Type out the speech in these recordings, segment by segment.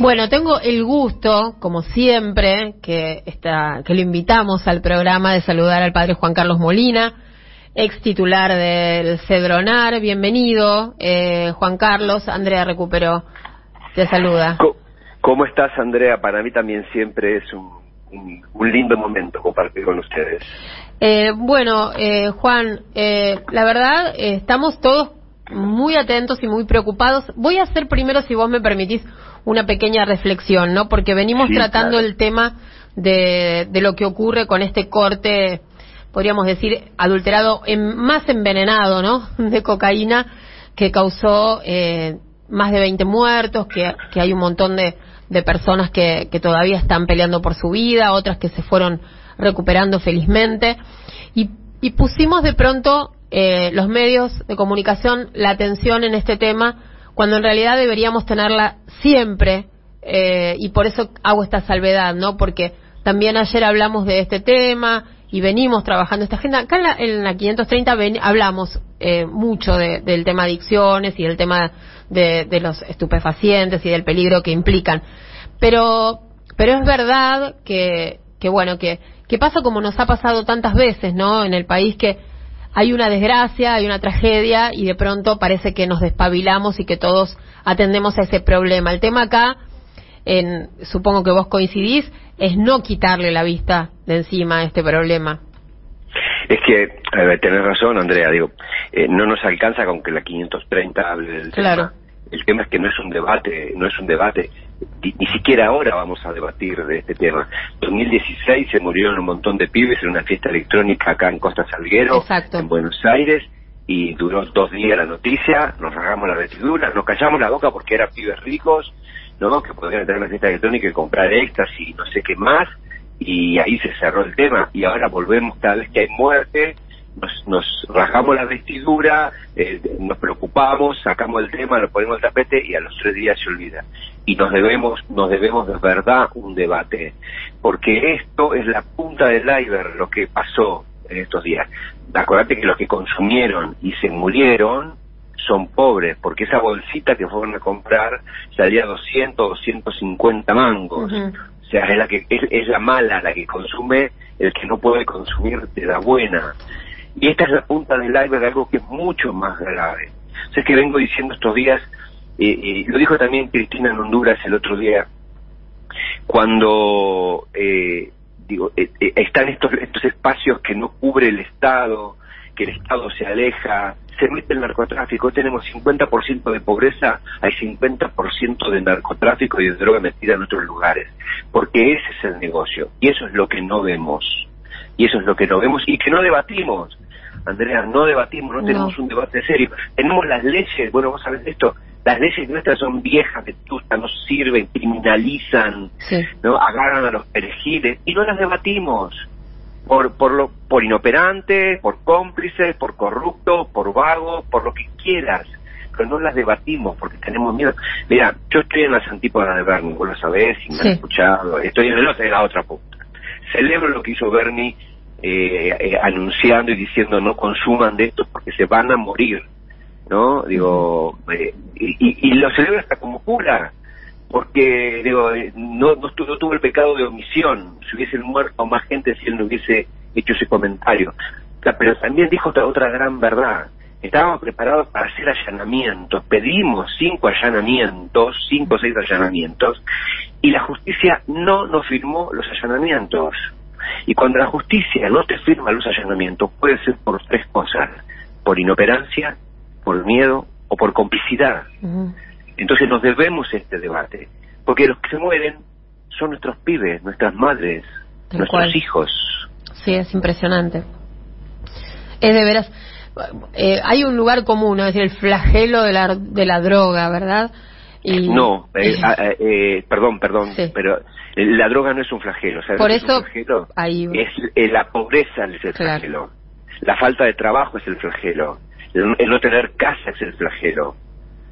Bueno, tengo el gusto, como siempre, que, está, que lo invitamos al programa de saludar al padre Juan Carlos Molina, ex titular del Cedronar. Bienvenido, eh, Juan Carlos. Andrea recuperó. Te saluda. ¿Cómo estás, Andrea? Para mí también siempre es un, un, lindo momento compartir con ustedes. Eh, bueno, eh, Juan, eh, la verdad, eh, estamos todos muy atentos y muy preocupados. Voy a hacer primero, si vos me permitís, una pequeña reflexión, ¿no? Porque venimos tratando el tema de, de, lo que ocurre con este corte, podríamos decir, adulterado, en, más envenenado, ¿no? De cocaína que causó eh, más de 20 muertos, que, que hay un montón de, de personas que, que todavía están peleando por su vida, otras que se fueron recuperando felizmente. Y, y pusimos de pronto eh, los medios de comunicación la atención en este tema cuando en realidad deberíamos tenerla siempre eh, y por eso hago esta salvedad, ¿no? Porque también ayer hablamos de este tema y venimos trabajando esta agenda. Acá en la, en la 530 ven, hablamos eh, mucho de, del tema adicciones y del tema de, de los estupefacientes y del peligro que implican. Pero, pero es verdad que, que bueno, que, que pasa como nos ha pasado tantas veces, ¿no? En el país que hay una desgracia, hay una tragedia y de pronto parece que nos despabilamos y que todos atendemos a ese problema. El tema acá, en, supongo que vos coincidís, es no quitarle la vista de encima a este problema. Es que, tenés razón, Andrea, digo, eh, no nos alcanza con que la 530 hable del claro. tema. El tema es que no es un debate, no es un debate ni siquiera ahora vamos a debatir de este tema. En 2016 se murieron un montón de pibes en una fiesta electrónica acá en Costa Salguero, Exacto. en Buenos Aires, y duró dos días la noticia, nos rasgamos la vestidura, nos callamos la boca porque eran pibes ricos, ¿no? que podían entrar a una fiesta electrónica y comprar éxtasis y no sé qué más, y ahí se cerró el tema, y ahora volvemos cada vez que hay muerte, nos, nos rasgamos la vestidura, eh, nos preocupamos, sacamos el tema, lo ponemos al tapete y a los tres días se olvida. Y nos debemos, nos debemos de verdad un debate, porque esto es la punta del iceberg, lo que pasó en estos días. Acordate que los que consumieron y se murieron son pobres, porque esa bolsita que fueron a comprar salía 200, 250 mangos. Uh -huh. O sea, es la que es, es la mala, la que consume el que no puede consumir de la buena. Y esta es la punta del iceberg de algo que es mucho más grave. O sea, es que vengo diciendo estos días, eh, eh, lo dijo también Cristina en Honduras el otro día, cuando eh, digo eh, están estos, estos espacios que no cubre el Estado, que el Estado se aleja, se mete el narcotráfico, tenemos 50% de pobreza, hay 50% de narcotráfico y de droga metida en otros lugares, porque ese es el negocio, y eso es lo que no vemos, y eso es lo que no vemos y que no debatimos. Andrea, no debatimos, no, no. tenemos un debate serio. Tenemos las leyes, bueno, vos sabés esto, las leyes nuestras son viejas, vetustas, no sirven, criminalizan, sí. no agarran a los perejiles y no las debatimos por por lo por inoperantes, por cómplices, por corruptos, por vagos, por lo que quieras, pero no las debatimos porque tenemos miedo. Mira, yo estoy en las antípodas de Bernie, vos lo sabés, y me sí. han escuchado, estoy en el otro, en la otra punta. Celebro lo que hizo Bernie eh, eh, anunciando y diciendo no consuman de esto porque se van a morir, ¿no? Digo, eh, y, y, lo celebro hasta como cura, porque digo, eh, no, no, no, tuvo el pecado de omisión, si hubiesen muerto más gente si él no hubiese hecho ese comentario. Pero también dijo otra, otra gran verdad. Estábamos preparados para hacer allanamientos, pedimos cinco allanamientos, cinco o seis allanamientos, y la justicia no nos firmó los allanamientos. Y cuando la justicia no te firma los allanamientos, puede ser por tres cosas, por inoperancia, por miedo o por complicidad. Uh -huh. Entonces nos debemos este debate, porque los que se mueren son nuestros pibes, nuestras madres, Tal nuestros cual. hijos. Sí, es impresionante. Es de veras, eh, hay un lugar común, ¿no? es decir, el flagelo de la, de la droga, ¿verdad? Y, no, eh, eh, eh, perdón, perdón, sí. pero la droga no es un flagelo. ¿sabes Por es eso, un flagelo? ahí... es la pobreza es el claro. flagelo. La falta de trabajo es el flagelo. El, el, no tener casa es el flagelo.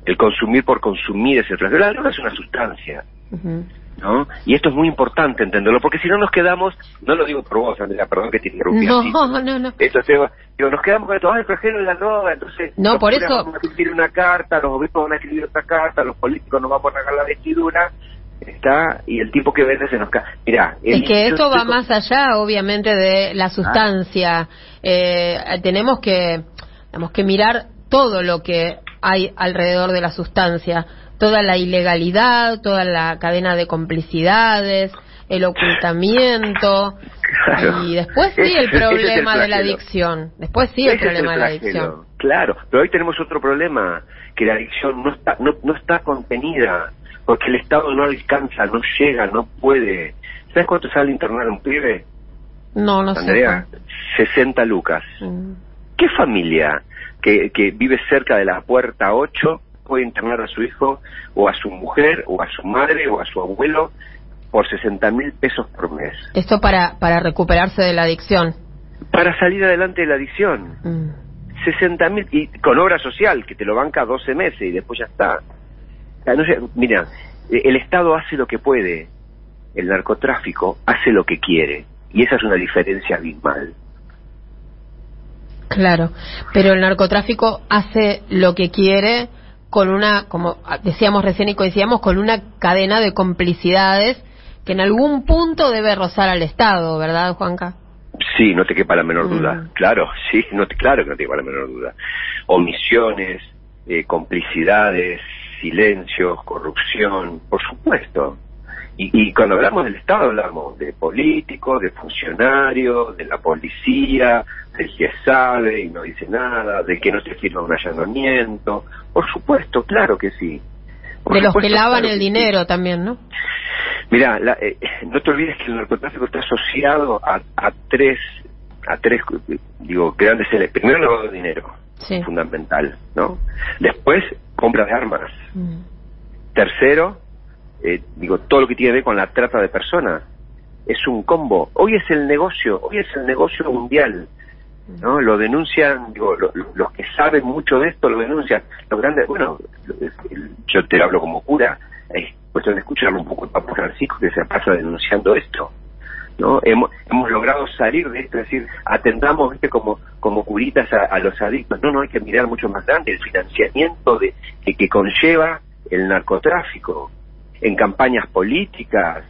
El consumir por consumir es el flagelo. La droga es una sustancia. Uh -huh. ¿No? Y esto es muy importante entenderlo, porque si no nos quedamos, no lo digo por vos, Andrea, perdón que te interrumpí. No, así. no, no. Esto digo, nos quedamos con esto, ah, el la droga, entonces... No, por eso... Van a escribir una carta, los obispos van a escribir otra carta, los políticos nos van a regalar la vestidura, está y el tipo que vende se nos cae. Mira, es que esto va más allá, obviamente, de la sustancia. Eh, tenemos que, tenemos que mirar todo lo que hay alrededor de la sustancia, toda la ilegalidad, toda la cadena de complicidades, el ocultamiento y después sí el problema de la adicción. Después sí el problema de la adicción. Claro, pero hoy tenemos otro problema, que la adicción no está no, no está contenida porque el Estado no alcanza, no llega, no puede. ¿Sabes cuánto sale internar un pibe? No, no Andrea, sé. 60 lucas. Mm. ¿Qué familia que, que vive cerca de la puerta 8 puede internar a su hijo o a su mujer o a su madre o a su abuelo por 60 mil pesos por mes? Esto para, para recuperarse de la adicción. Para salir adelante de la adicción. Mm. 60 mil, y con obra social, que te lo banca 12 meses y después ya está. No mira, el Estado hace lo que puede, el narcotráfico hace lo que quiere, y esa es una diferencia abismal. Claro, pero el narcotráfico hace lo que quiere con una, como decíamos recién y coincidíamos, con una cadena de complicidades que en algún punto debe rozar al Estado, ¿verdad, Juanca? Sí, no te quepa la menor duda. Mm. Claro, sí, no te, claro que no te quepa la menor duda. Omisiones, eh, complicidades, silencios, corrupción, por supuesto. Y, cuando hablamos del Estado hablamos de políticos, de funcionarios, de la policía, del que sabe y no dice nada, de que no se firma un allanamiento. Por supuesto, claro que sí. de los que lavan el dinero también, ¿no? Mira, eh, no te olvides que el narcotráfico está asociado a, a tres, a tres, digo, grandes. Primero, lavado de dinero, fundamental, ¿no? Después, compra de armas. Mm. Tercero, eh, digo, todo lo que tiene que ver con la trata de personas. Es un combo. Hoy es el negocio, hoy es el negocio mundial. ¿No? Lo denuncian, digo, los que saben mucho de esto lo denuncian. Los grandes, bueno, yo te hablo como cura, es cuestión de escuchar un poco el Papa Francisco que se pasa denunciando esto. ¿no? Hemos, hemos logrado salir de esto, es decir, atendamos ¿viste? como como curitas a, los adictos. No, no hay que mirar mucho más grande el financiamiento de que conlleva el narcotráfico en campañas políticas,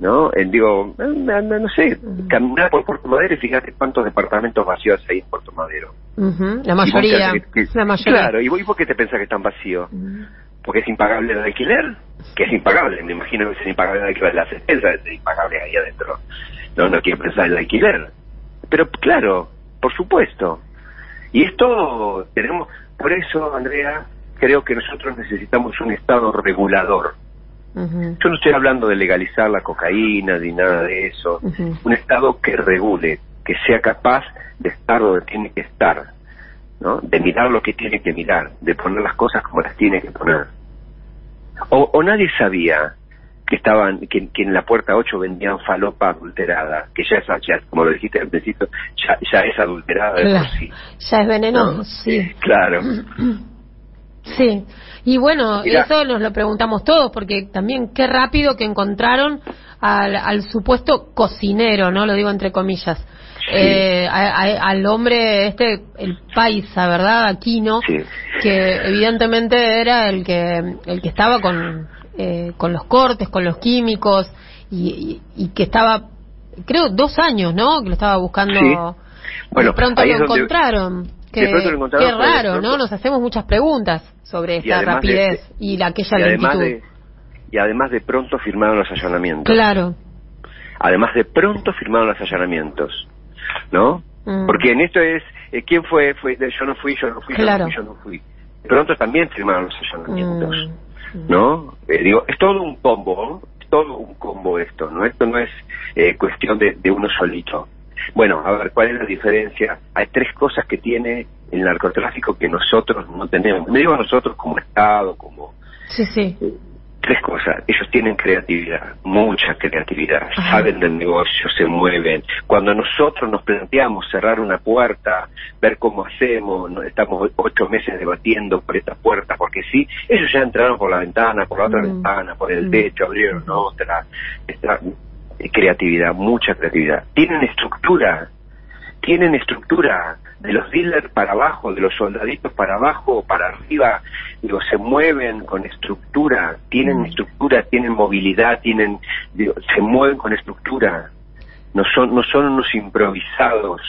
¿no? En, digo, no, no, sé, caminar por Puerto Madero y fíjate cuántos departamentos vacíos hay en Puerto Madero. La mayoría. la mayoría. Claro, ¿y, vos, por qué te pensás que están vacíos? Porque es impagable el alquiler, que es impagable, me imagino que es impagable el alquiler, las expensas es impagable ahí adentro. No, no quiero pensar en el alquiler. Pero claro, por supuesto. Y esto tenemos, por eso, Andrea, creo que nosotros necesitamos un Estado regulador. Yo no estoy hablando de legalizar la cocaína ni nada de eso. Un Estado que regule, que sea capaz de estar donde tiene que estar, ¿no? de mirar lo que tiene que mirar, de poner las cosas como las tiene que poner. O, o nadie sabía que estaban que, en la puerta 8 vendían falopa adulterada, que ya es, ya, como lo dijiste al principio, ya, ya es adulterada de sí. Ya es venenoso, sí. Claro. Sí, y bueno, eso nos lo preguntamos todos, porque también qué rápido que encontraron al, al supuesto cocinero, ¿no? Lo digo entre comillas. Eh, al hombre este el paisa verdad Aquino que evidentemente era el que el que estaba con eh, con los cortes, con los químicos y, que estaba, creo, dos años, ¿no? Que lo estaba buscando. Bueno, de pronto lo encontraron. Qué raro, ¿no? Nos hacemos muchas preguntas sobre esa rapidez y la aquella y lentitud. y además de pronto firmaron los allanamientos. Claro. Además de pronto firmaron los allanamientos, ¿no? Mm. Porque en esto es, eh, ¿quién fue? fue yo no fui, yo no fui, yo no fui, yo no fui. Pronto también firmaron los allanamientos. Mm. ¿no? Eh, digo, es todo un combo, todo un combo esto, ¿no? Esto no es eh, cuestión de, de uno solito. Bueno, a ver, ¿cuál es la diferencia? Hay tres cosas que tiene el narcotráfico que nosotros no tenemos. Me digo nosotros como Estado, como... Sí, sí. Eh, tres cosas. Ellos tienen creatividad, mucha creatividad, saben del negocio, se mueven. Cuando nosotros nos planteamos cerrar una puerta, ver cómo hacemos, estamos ocho meses debatiendo por esta puerta, porque sí, ellos ya entraron por la ventana, por la otra mm. ventana, por el mm. techo, abrieron otra. Creatividad, mucha creatividad. Tienen estructura, tienen estructura, de los dealers para abajo, de los soldaditos para abajo, para arriba, digo, se mueven con estructura, tienen estructura, tienen movilidad, tienen, digo, se mueven con estructura, no son, no son unos improvisados,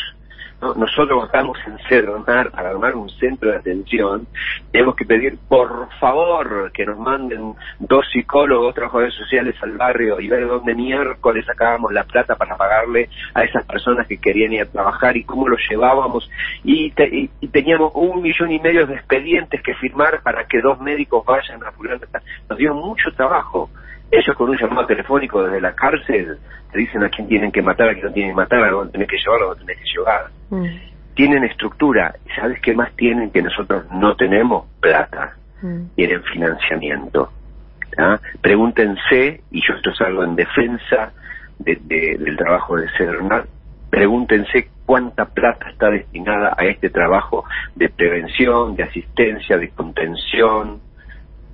nosotros estamos en Cedronar para armar un centro de atención, tenemos que pedir por favor que nos manden dos psicólogos, trabajadores sociales al barrio y ver dónde miércoles sacábamos la plata para pagarle a esas personas que querían ir a trabajar y cómo lo llevábamos. Y, teníamos un millón y medio de expedientes que firmar para que dos médicos vayan a. Nos dio mucho trabajo. Ellos con un llamado telefónico desde la cárcel te dicen a quién tienen que matar, a quién no tienen que matar, a dónde tenés que llevarlo, a dónde tenés que llevar. Mm. Tienen estructura. ¿Sabes qué más tienen que nosotros no tenemos? Plata. Mm. Tienen financiamiento. Pregúntense, y yo esto es algo en defensa del trabajo de Cedronal, pregúntense cuánta plata está destinada a este trabajo de prevención, de asistencia, de contención,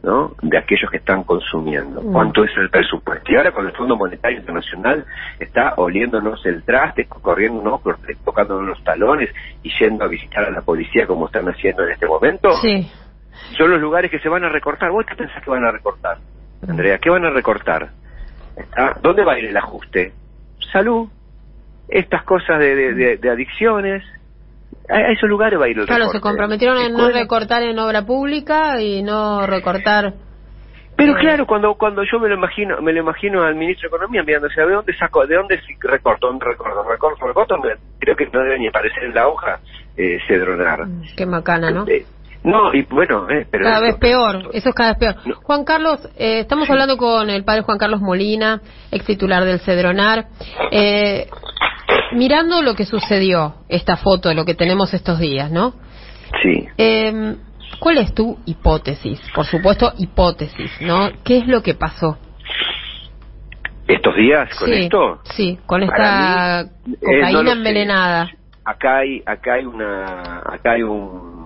¿no? de aquellos que están consumiendo. Mm. ¿Cuánto es el presupuesto? Y ahora con el Fondo Monetario Internacional está oliéndonos el traste, corriendo tocándonos los talones y yendo a visitar a la policía como están haciendo en este momento. Sí. Son los lugares que se van a recortar. ¿Vos qué pensás que van a recortar? Andrea, ¿qué van a recortar? ¿Dónde va a ir el ajuste? Salud, estas cosas de, de adicciones, a esos lugares va a ir el Claro, se comprometieron en no recortar en obra pública y no recortar. Pero eh, claro, cuando cuando yo me lo imagino, me lo imagino al ministro de Economía mirándose, ¿de dónde saco, de dónde recorto, recorto, recorto, recorto? Creo que no debe ni aparecer en la hoja eh, cedronar. Mm, qué macana, ¿no? Eh, no, y bueno, eh, pero... Cada vez peor, eso es cada vez peor. Juan Carlos, eh, estamos hablando con el padre Juan Carlos Molina, ex titular del Cedronar. Eh, mirando lo que sucedió, esta foto, lo que tenemos estos días, ¿no? Sí. Eh, ¿Cuál es tu hipótesis? Por supuesto, hipótesis, ¿no? ¿Qué es lo que pasó? ¿Estos días con esto? Sí, con esta cocaína envenenada. Acá hay, acá hay una, acá hay un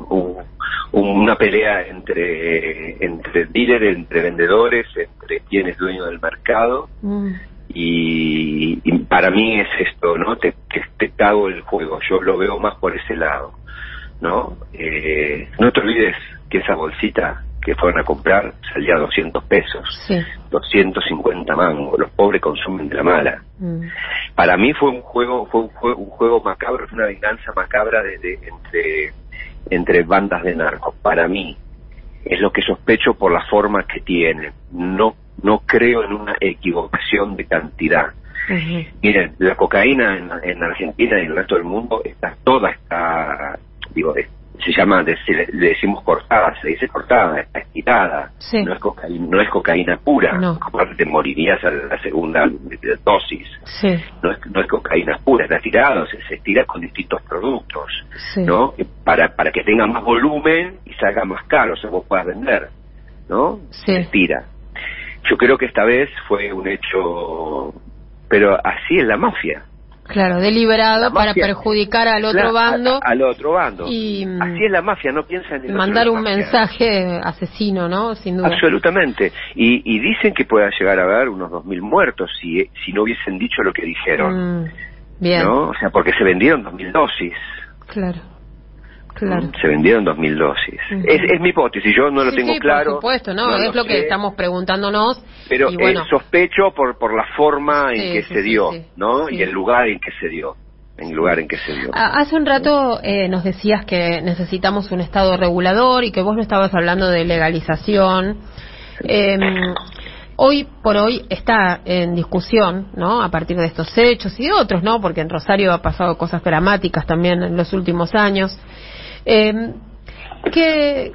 una pelea entre entre dealers, entre vendedores, entre quienes dueños del mercado. Mm. Y, para mí es esto, ¿no? Te, te, cago el juego, yo lo veo más por ese lado, ¿no? Eh, no te olvides que esa bolsita que fueron a comprar salía a 200 pesos, sí. 250 mangos, los pobres consumen de la mala. Mm. Para mí fue un juego, fue un juego, un juego macabro, fue una venganza macabra de, de entre entre bandas de narcos. Para mí es lo que sospecho por la forma que tiene. No, no creo en una equivocación de cantidad. Miren, la cocaína en, en, Argentina y en el resto del mundo está toda está digo se llama, le, decimos cortada, se dice cortada, está estirada, no, es cocaína, no es cocaína pura, no. te morirías a la segunda dosis, no, es, no es cocaína pura, está estirada, se, se estira con distintos productos, ¿no? Para, para que tenga más volumen y salga más caro, o sea, vos puedas vender, ¿no? Se estira. Yo creo que esta vez fue un hecho, pero así es la mafia, Claro, deliberado para perjudicar al otro bando. al otro bando. Y, Así es la mafia, no piensa en... Mandar un mensaje asesino, ¿no? Sin duda. Absolutamente. Y, y dicen que pueda llegar a haber unos 2.000 muertos si, si no hubiesen dicho lo que dijeron. Mm, bien. ¿no? O sea, porque se vendieron 2.000 dosis. Claro. Claro. Se vendieron 2.000 dosis. es, es, mi hipótesis, yo no lo tengo claro. Por supuesto, ¿no? es lo, que estamos preguntándonos. Pero sospecho por, por la forma en que se dio, ¿no? Y el lugar en que se dio. En el lugar en que se dio. Hace un rato eh, nos decías que necesitamos un Estado regulador y que vos no estabas hablando de legalización. Eh, hoy por hoy está en discusión, ¿no? A partir de estos hechos y de otros, ¿no? Porque en Rosario ha pasado cosas dramáticas también en los últimos años. Eh, ¿qué,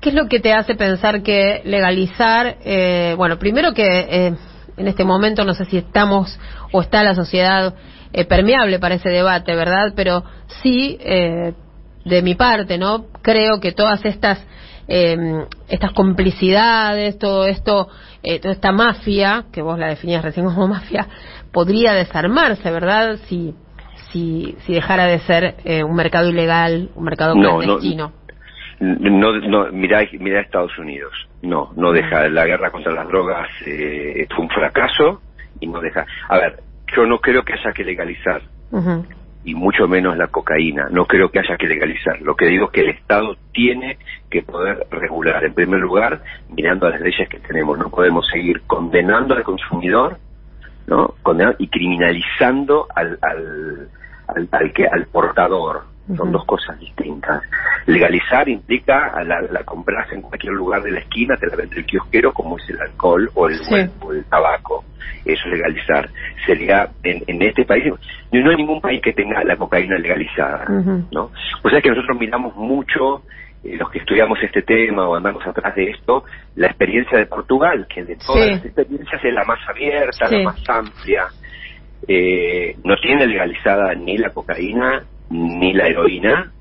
¿Qué es lo que te hace pensar que legalizar, eh, bueno, primero que eh, en este momento no sé si estamos o está la sociedad eh, permeable para ese debate, ¿verdad? Pero sí, eh, de mi parte, ¿no? Creo que todas estas eh, estas complicidades, todo esto, eh, toda esta mafia, que vos la definías recién como mafia, podría desarmarse, ¿verdad? Si si, si dejara de ser eh, un mercado ilegal, un mercado clandestino. No, no, no mirá, mirá Estados Unidos. No, no deja. La guerra contra las drogas eh, fue un fracaso y no deja. A ver, yo no creo que haya que legalizar. y mucho menos la cocaína. No creo que haya que legalizar. Lo que digo es que el Estado tiene que poder regular. En primer lugar, mirando a las leyes que tenemos. No podemos seguir condenando al consumidor ¿no? Y criminalizando al, al, al, al, que, al portador. Son dos cosas distintas. Legalizar implica a la, la compras en cualquier lugar de la esquina, te la vende el kiosquero, como es el alcohol o el, o el tabaco. Eso es legalizar. Sería, en, en este país, no hay ningún país que tenga la cocaína legalizada, ¿no? O sea que nosotros miramos mucho eh, los que estudiamos este tema o andamos atrás de esto, la experiencia de Portugal, que de todas las experiencias es la más abierta, la más amplia. Eh, no tiene legalizada ni la cocaína ni la heroína,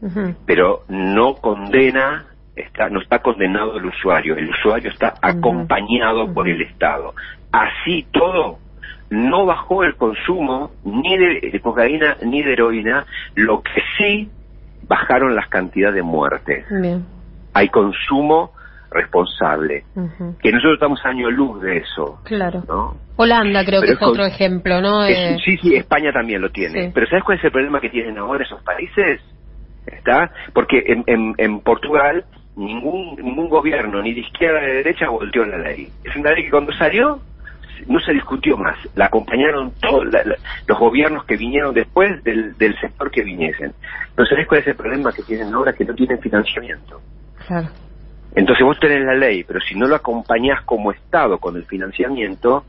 pero no condena, está, no está condenado el usuario, el usuario está acompañado por el Estado. Así todo, no bajó el consumo ni de, cocaína ni de heroína, lo que sí bajaron las cantidades de muertes. Hay consumo responsable. Que nosotros estamos año luz de eso. Claro. Holanda creo que es, otro ejemplo, ¿no? Eh, sí, sí, España también lo tiene. Pero ¿sabes cuál es el problema que tienen ahora esos países? ¿Está? Porque en, en, en Portugal ningún, ningún gobierno, ni de izquierda ni de derecha, volteó la ley. Es una ley que cuando salió no se discutió más. La acompañaron todos los gobiernos que vinieron después del, del sector que viniesen. Pero ¿sabés cuál es el problema que tienen ahora? Que no tienen financiamiento. Claro. Entonces vos tenés la ley, pero si no lo acompañás como Estado con el financiamiento,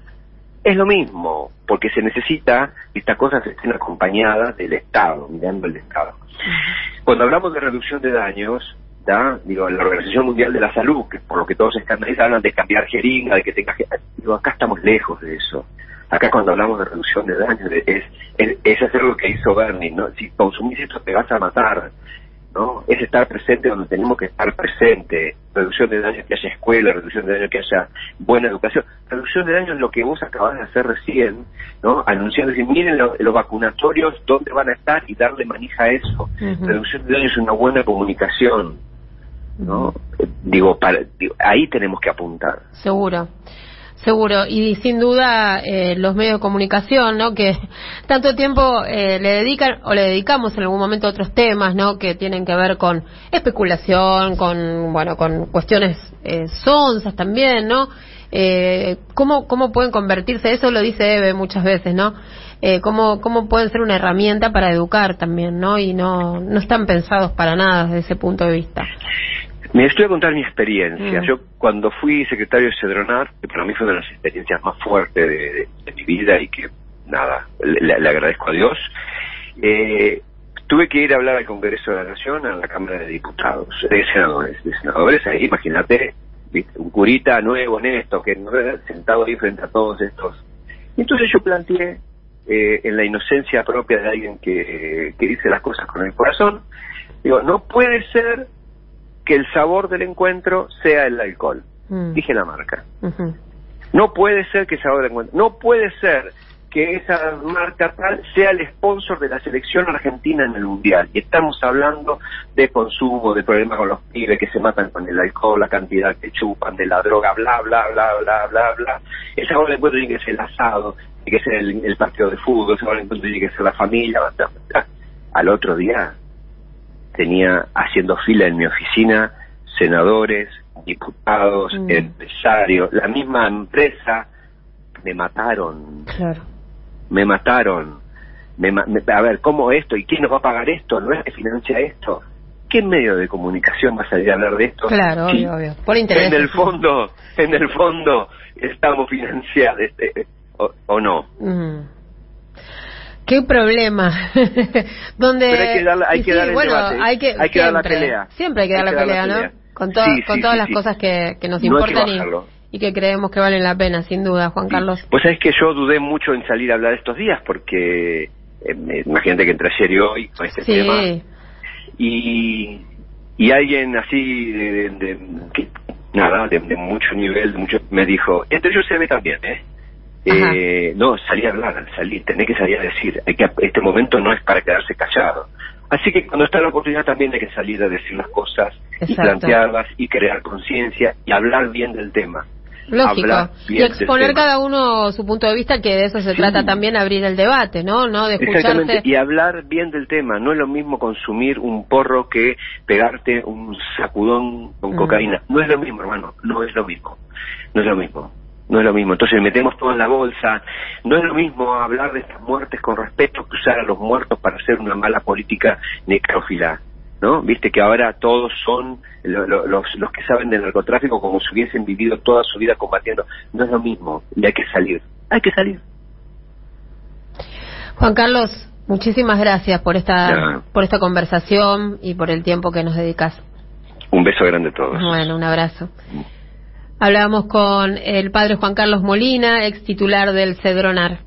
es lo mismo, porque se necesita que estas cosas estén acompañadas del Estado, mirando el Estado. Cuando hablamos de reducción de daños, digo, la Organización Mundial de la Salud, que por lo que todos escandalizan, hablan de cambiar jeringa, de que tenga digo, acá estamos lejos de eso. Acá cuando hablamos de reducción de daños es, es, es hacer lo que hizo Bernie, ¿no? Si consumís esto te vas a matar. ¿No? Es estar presente donde tenemos que estar presente. Reducción de daños que haya escuela, reducción de daños que haya buena educación. Reducción de daños es lo que vos acabas de hacer recién, ¿no? Anunciando, decir, miren los vacunatorios, dónde van a estar y darle manija a eso. Reducción de daños es una buena comunicación, ¿no? Digo, para, ahí tenemos que apuntar. Seguro. Seguro, y sin duda eh, los medios de comunicación, ¿no? Que tanto tiempo eh, le dedican o le dedicamos en algún momento a otros temas, ¿no? Que tienen que ver con especulación, con, bueno, con cuestiones eh, sonsas también, ¿no? Eh, ¿cómo, ¿Cómo pueden convertirse? Eso lo dice Eve muchas veces, ¿no? Eh, cómo, cómo pueden ser una herramienta para educar también, ¿no? Y no, no están pensados para nada desde ese punto de vista. Me estoy a contar mi experiencia. Mm. Yo cuando fui secretario de Cedronar, que para mí fue una de las experiencias más fuertes de, mi vida y que, nada, le, agradezco a Dios, eh, tuve que ir a hablar al Congreso de la Nación, a la Cámara de Diputados, de senadores, de senadores, ahí imagínate, un curita nuevo, honesto, que sentado ahí frente a todos estos. Y entonces yo planteé, eh, en la inocencia propia de alguien que, que dice las cosas con el corazón, digo, no puede ser que el sabor del encuentro sea el alcohol. Mm. Dije la marca. No puede ser que el sabor del encuentro, no puede ser que esa marca tal sea el sponsor de la selección argentina en el mundial. Y estamos hablando de consumo, de problemas con los pibes que se matan con el alcohol, la cantidad que chupan, de la droga, bla, bla, bla, bla, bla, bla. El sabor del encuentro tiene que ser el asado, tiene que ser el, partido de fútbol, el sabor del encuentro tiene que ser la familia. Al otro día tenía haciendo fila en mi oficina senadores, diputados, mm. empresarios, la misma empresa, me mataron. Claro. Me mataron. Me, a ver, ¿cómo esto? ¿Y quién nos va a pagar esto? ¿No es que financia esto? ¿Qué medio de comunicación va a salir a hablar de esto? Claro, obvio, obvio. Por interés. En el fondo, en el fondo, estamos financiados, este, o, no. Mm. Qué problema. Donde Pero hay que dar, hay que dar el bueno, debate. Hay que, hay que dar la pelea. Siempre hay que dar, la, pelea, ¿no? Con, con todas las cosas que, que nos importan y, que creemos que valen la pena, sin duda, Juan Carlos. Pues es que yo dudé mucho en salir a hablar estos días porque eh, imagínate que entre ayer y hoy con este tema y, y alguien así de, de, nada, de, mucho nivel, de mucho, me dijo, entre ellos se ve también, ¿eh? Eh, no, salir a hablar, salir, tenés que salir a decir, hay que, este momento no es para quedarse callado. Así que cuando está la oportunidad también hay que salir a decir las cosas y plantearlas y crear conciencia y hablar bien del tema. Lógico. Y exponer cada uno su punto de vista, que de eso se trata también, abrir el debate, ¿no? no de Exactamente, y hablar bien del tema. No es lo mismo consumir un porro que pegarte un sacudón con mm. cocaína. No es lo mismo, hermano, no es lo mismo. No es lo mismo no es lo mismo. Entonces metemos todo en la bolsa. No es lo mismo hablar de estas muertes con respeto que usar a los muertos para hacer una mala política necrófila. ¿No? Viste que ahora todos son los, los que saben del narcotráfico como si hubiesen vivido toda su vida combatiendo. No es lo mismo y hay que salir. Hay que salir. Juan Carlos, muchísimas gracias por esta, por esta conversación y por el tiempo que nos dedicas. Un beso grande a todos. Bueno, un abrazo. Hablábamos con el padre Juan Carlos Molina, ex titular del Cedronar.